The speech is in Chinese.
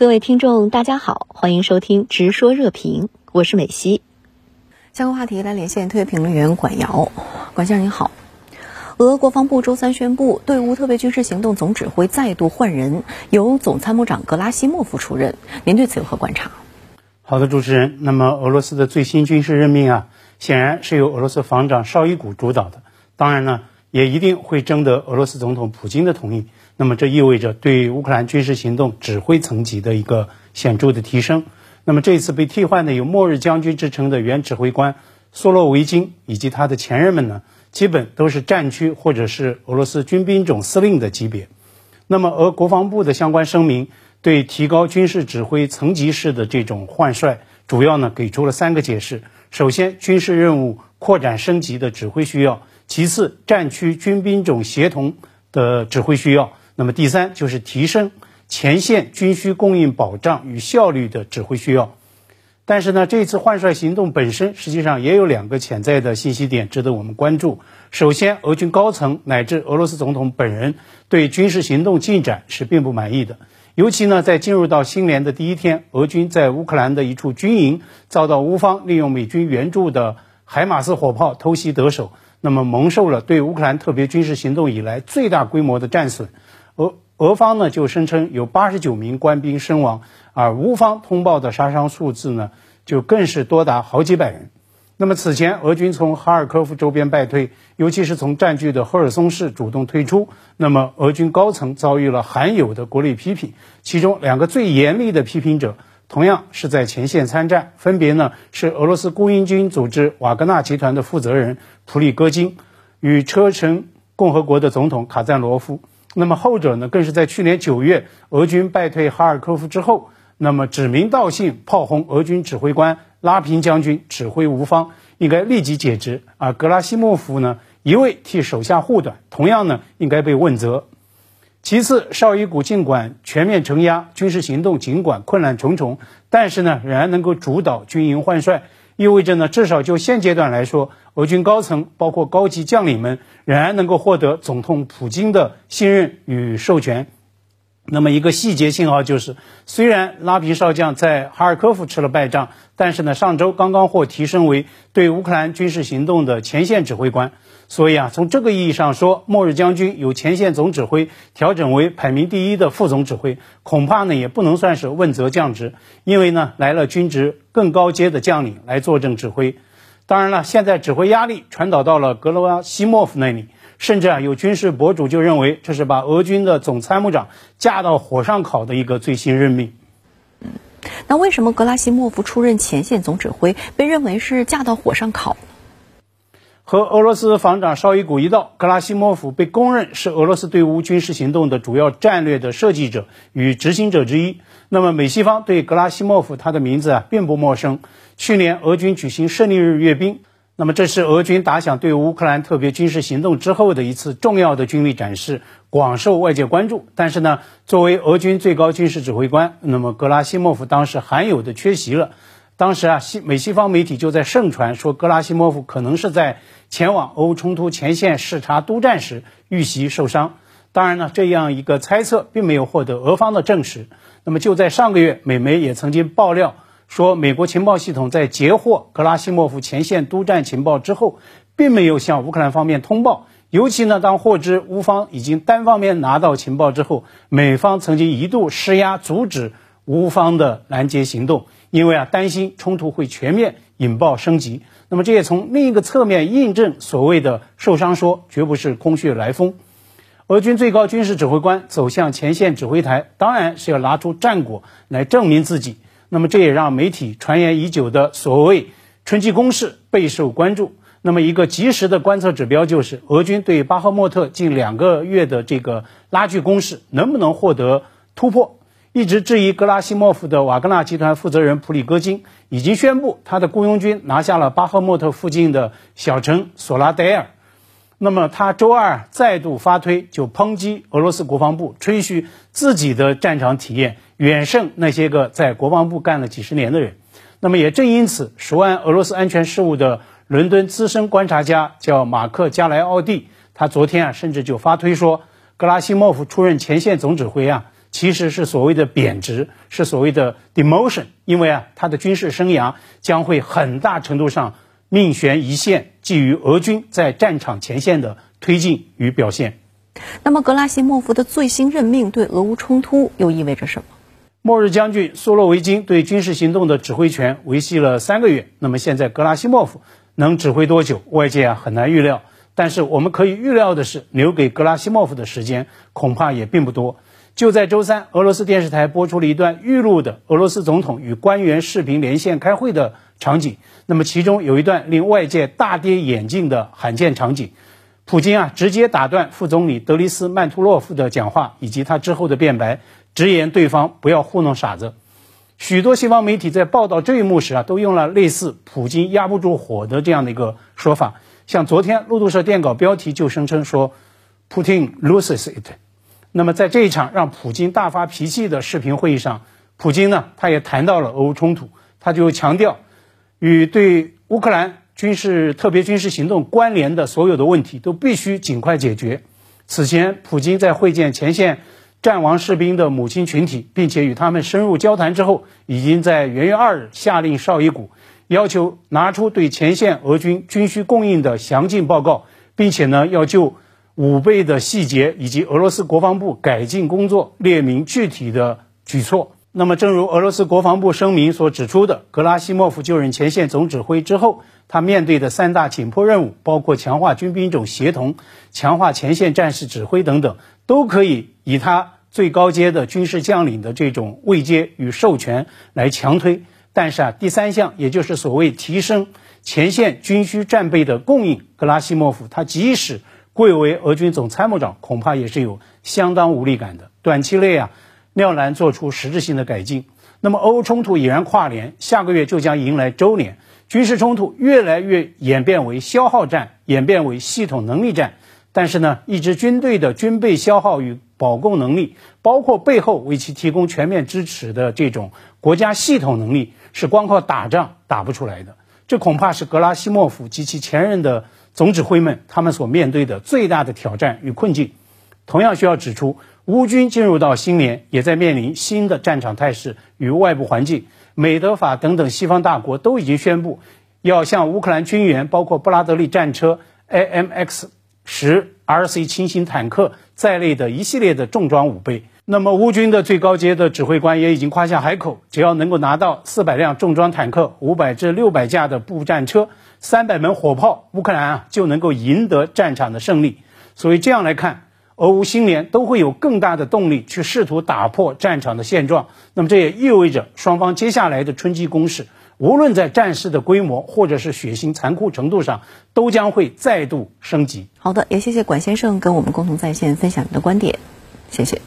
各位听众，大家好，欢迎收听《直说热评》，我是美西。相关话题来连线特约评论员管瑶，管先生您好。俄国防部周三宣布，对乌特别军事行动总指挥再度换人，由总参谋长格拉西莫夫出任。您对此有何观察？好的，主持人。那么，俄罗斯的最新军事任命啊，显然是由俄罗斯防长绍伊古主导的。当然呢，也一定会征得俄罗斯总统普京的同意。那么这意味着对乌克兰军事行动指挥层级的一个显著的提升。那么这一次被替换的有“末日将军”之称的原指挥官苏洛维金以及他的前任们呢，基本都是战区或者是俄罗斯军兵种司令的级别。那么俄国防部的相关声明对提高军事指挥层级式的这种换帅，主要呢给出了三个解释：首先，军事任务扩展升级的指挥需要；其次，战区军兵种协同的指挥需要。那么第三就是提升前线军需供应保障与效率的指挥需要，但是呢，这次换帅行动本身实际上也有两个潜在的信息点值得我们关注。首先，俄军高层乃至俄罗斯总统本人对军事行动进展是并不满意的，尤其呢，在进入到新年的第一天，俄军在乌克兰的一处军营遭到乌方利用美军援助的海马斯火炮偷袭得手，那么蒙受了对乌克兰特别军事行动以来最大规模的战损。俄方呢就声称有八十九名官兵身亡，而乌方通报的杀伤数字呢就更是多达好几百人。那么此前俄军从哈尔科夫周边败退，尤其是从占据的赫尔松市主动退出，那么俄军高层遭遇了罕有的国内批评，其中两个最严厉的批评者同样是在前线参战，分别呢是俄罗斯雇佣军组织瓦格纳集团的负责人普里戈金与车臣共和国的总统卡赞罗夫。那么后者呢，更是在去年九月俄军败退哈尔科夫之后，那么指名道姓炮轰俄军指挥官拉平将军指挥无方，应该立即解职。而格拉西莫夫呢，一味替手下护短，同样呢应该被问责。其次，绍伊古尽管全面承压，军事行动尽管困难重重，但是呢仍然能够主导军营换帅。意味着呢，至少就现阶段来说，俄军高层包括高级将领们仍然能够获得总统普京的信任与授权。那么一个细节信号就是，虽然拉皮少将在哈尔科夫吃了败仗，但是呢，上周刚刚获提升为对乌克兰军事行动的前线指挥官。所以啊，从这个意义上说，末日将军由前线总指挥调整为排名第一的副总指挥，恐怕呢也不能算是问责降职，因为呢来了军职更高阶的将领来坐镇指挥。当然了，现在指挥压力传导到了格罗西莫夫那里，甚至啊有军事博主就认为这是把俄军的总参谋长架到火上烤的一个最新任命。嗯，那为什么格拉西莫夫出任前线总指挥被认为是架到火上烤？和俄罗斯防长绍伊古一道，格拉西莫夫被公认是俄罗斯对乌军事行动的主要战略的设计者与执行者之一。那么美西方对格拉西莫夫他的名字啊并不陌生。去年俄军举行胜利日阅兵，那么这是俄军打响对乌克兰特别军事行动之后的一次重要的军力展示，广受外界关注。但是呢，作为俄军最高军事指挥官，那么格拉西莫夫当时罕有的缺席了。当时啊，西美西方媒体就在盛传说，格拉西莫夫可能是在前往俄乌冲突前线视察督战时遇袭受伤。当然呢，这样一个猜测并没有获得俄方的证实。那么就在上个月，美媒也曾经爆料说，美国情报系统在截获格拉西莫夫前线督战情报之后，并没有向乌克兰方面通报。尤其呢，当获知乌方已经单方面拿到情报之后，美方曾经一度施压阻止乌方的拦截行动。因为啊，担心冲突会全面引爆升级，那么这也从另一个侧面印证所谓的受伤说绝不是空穴来风。俄军最高军事指挥官走向前线指挥台，当然是要拿出战果来证明自己。那么这也让媒体传言已久的所谓春季攻势备受关注。那么一个及时的观测指标就是，俄军对巴赫莫特近两个月的这个拉锯攻势能不能获得突破。一直质疑格拉西莫夫的瓦格纳集团负责人普里戈金已经宣布，他的雇佣军拿下了巴赫莫特附近的小城索拉代尔。那么他周二再度发推，就抨击俄罗斯国防部，吹嘘自己的战场体验远胜那些个在国防部干了几十年的人。那么也正因此，熟谙俄罗斯安全事务的伦敦资深观察家叫马克加莱奥蒂，他昨天啊甚至就发推说，格拉西莫夫出任前线总指挥啊。其实是所谓的贬值，是所谓的 demotion，因为啊，他的军事生涯将会很大程度上命悬一线，基于俄军在战场前线的推进与表现。那么，格拉西莫夫的最新任命对俄乌冲突又意味着什么？末日将军苏洛维金对军事行动的指挥权维系了三个月，那么现在格拉西莫夫能指挥多久？外界啊很难预料。但是我们可以预料的是，留给格拉西莫夫的时间恐怕也并不多。就在周三，俄罗斯电视台播出了一段预录的俄罗斯总统与官员视频连线开会的场景。那么其中有一段令外界大跌眼镜的罕见场景：普京啊直接打断副总理德里斯曼图洛夫的讲话以及他之后的辩白，直言对方不要糊弄傻子。许多西方媒体在报道这一幕时啊，都用了类似“普京压不住火”的这样的一个说法。像昨天路透社电稿标题就声称说，Putin loses it。那么在这一场让普京大发脾气的视频会议上，普京呢，他也谈到了俄乌冲突，他就强调，与对乌克兰军事特别军事行动关联的所有的问题都必须尽快解决。此前，普京在会见前线战亡士兵的母亲群体，并且与他们深入交谈之后，已经在元月二日下令绍伊古。要求拿出对前线俄军军需供应的详尽报告，并且呢，要就五倍的细节以及俄罗斯国防部改进工作列明具体的举措。那么，正如俄罗斯国防部声明所指出的，格拉西莫夫就任前线总指挥之后，他面对的三大紧迫任务，包括强化军兵种协同、强化前线战士指挥等等，都可以以他最高阶的军事将领的这种位阶与授权来强推。但是啊，第三项，也就是所谓提升前线军需战备的供应，格拉西莫夫他即使贵为俄军总参谋长，恐怕也是有相当无力感的。短期内啊，廖难做出实质性的改进。那么，俄乌冲突已然跨年，下个月就将迎来周年，军事冲突越来越演变为消耗战，演变为系统能力战。但是呢，一支军队的军备消耗与保供能力，包括背后为其提供全面支持的这种国家系统能力。是光靠打仗打不出来的，这恐怕是格拉西莫夫及其前任的总指挥们他们所面对的最大的挑战与困境。同样需要指出，乌军进入到新年，也在面临新的战场态势与外部环境。美德法等等西方大国都已经宣布，要向乌克兰军援，包括布拉德利战车、AMX 十 RC 轻型坦克在内的一系列的重装武备。那么，乌军的最高阶的指挥官也已经夸下海口，只要能够拿到四百辆重装坦克、五百至六百架的步战车、三百门火炮，乌克兰啊就能够赢得战场的胜利。所以这样来看，俄乌新年都会有更大的动力去试图打破战场的现状。那么这也意味着双方接下来的春季攻势，无论在战事的规模或者是血腥残酷程度上，都将会再度升级。好的，也谢谢管先生跟我们共同在线分享您的观点，谢谢。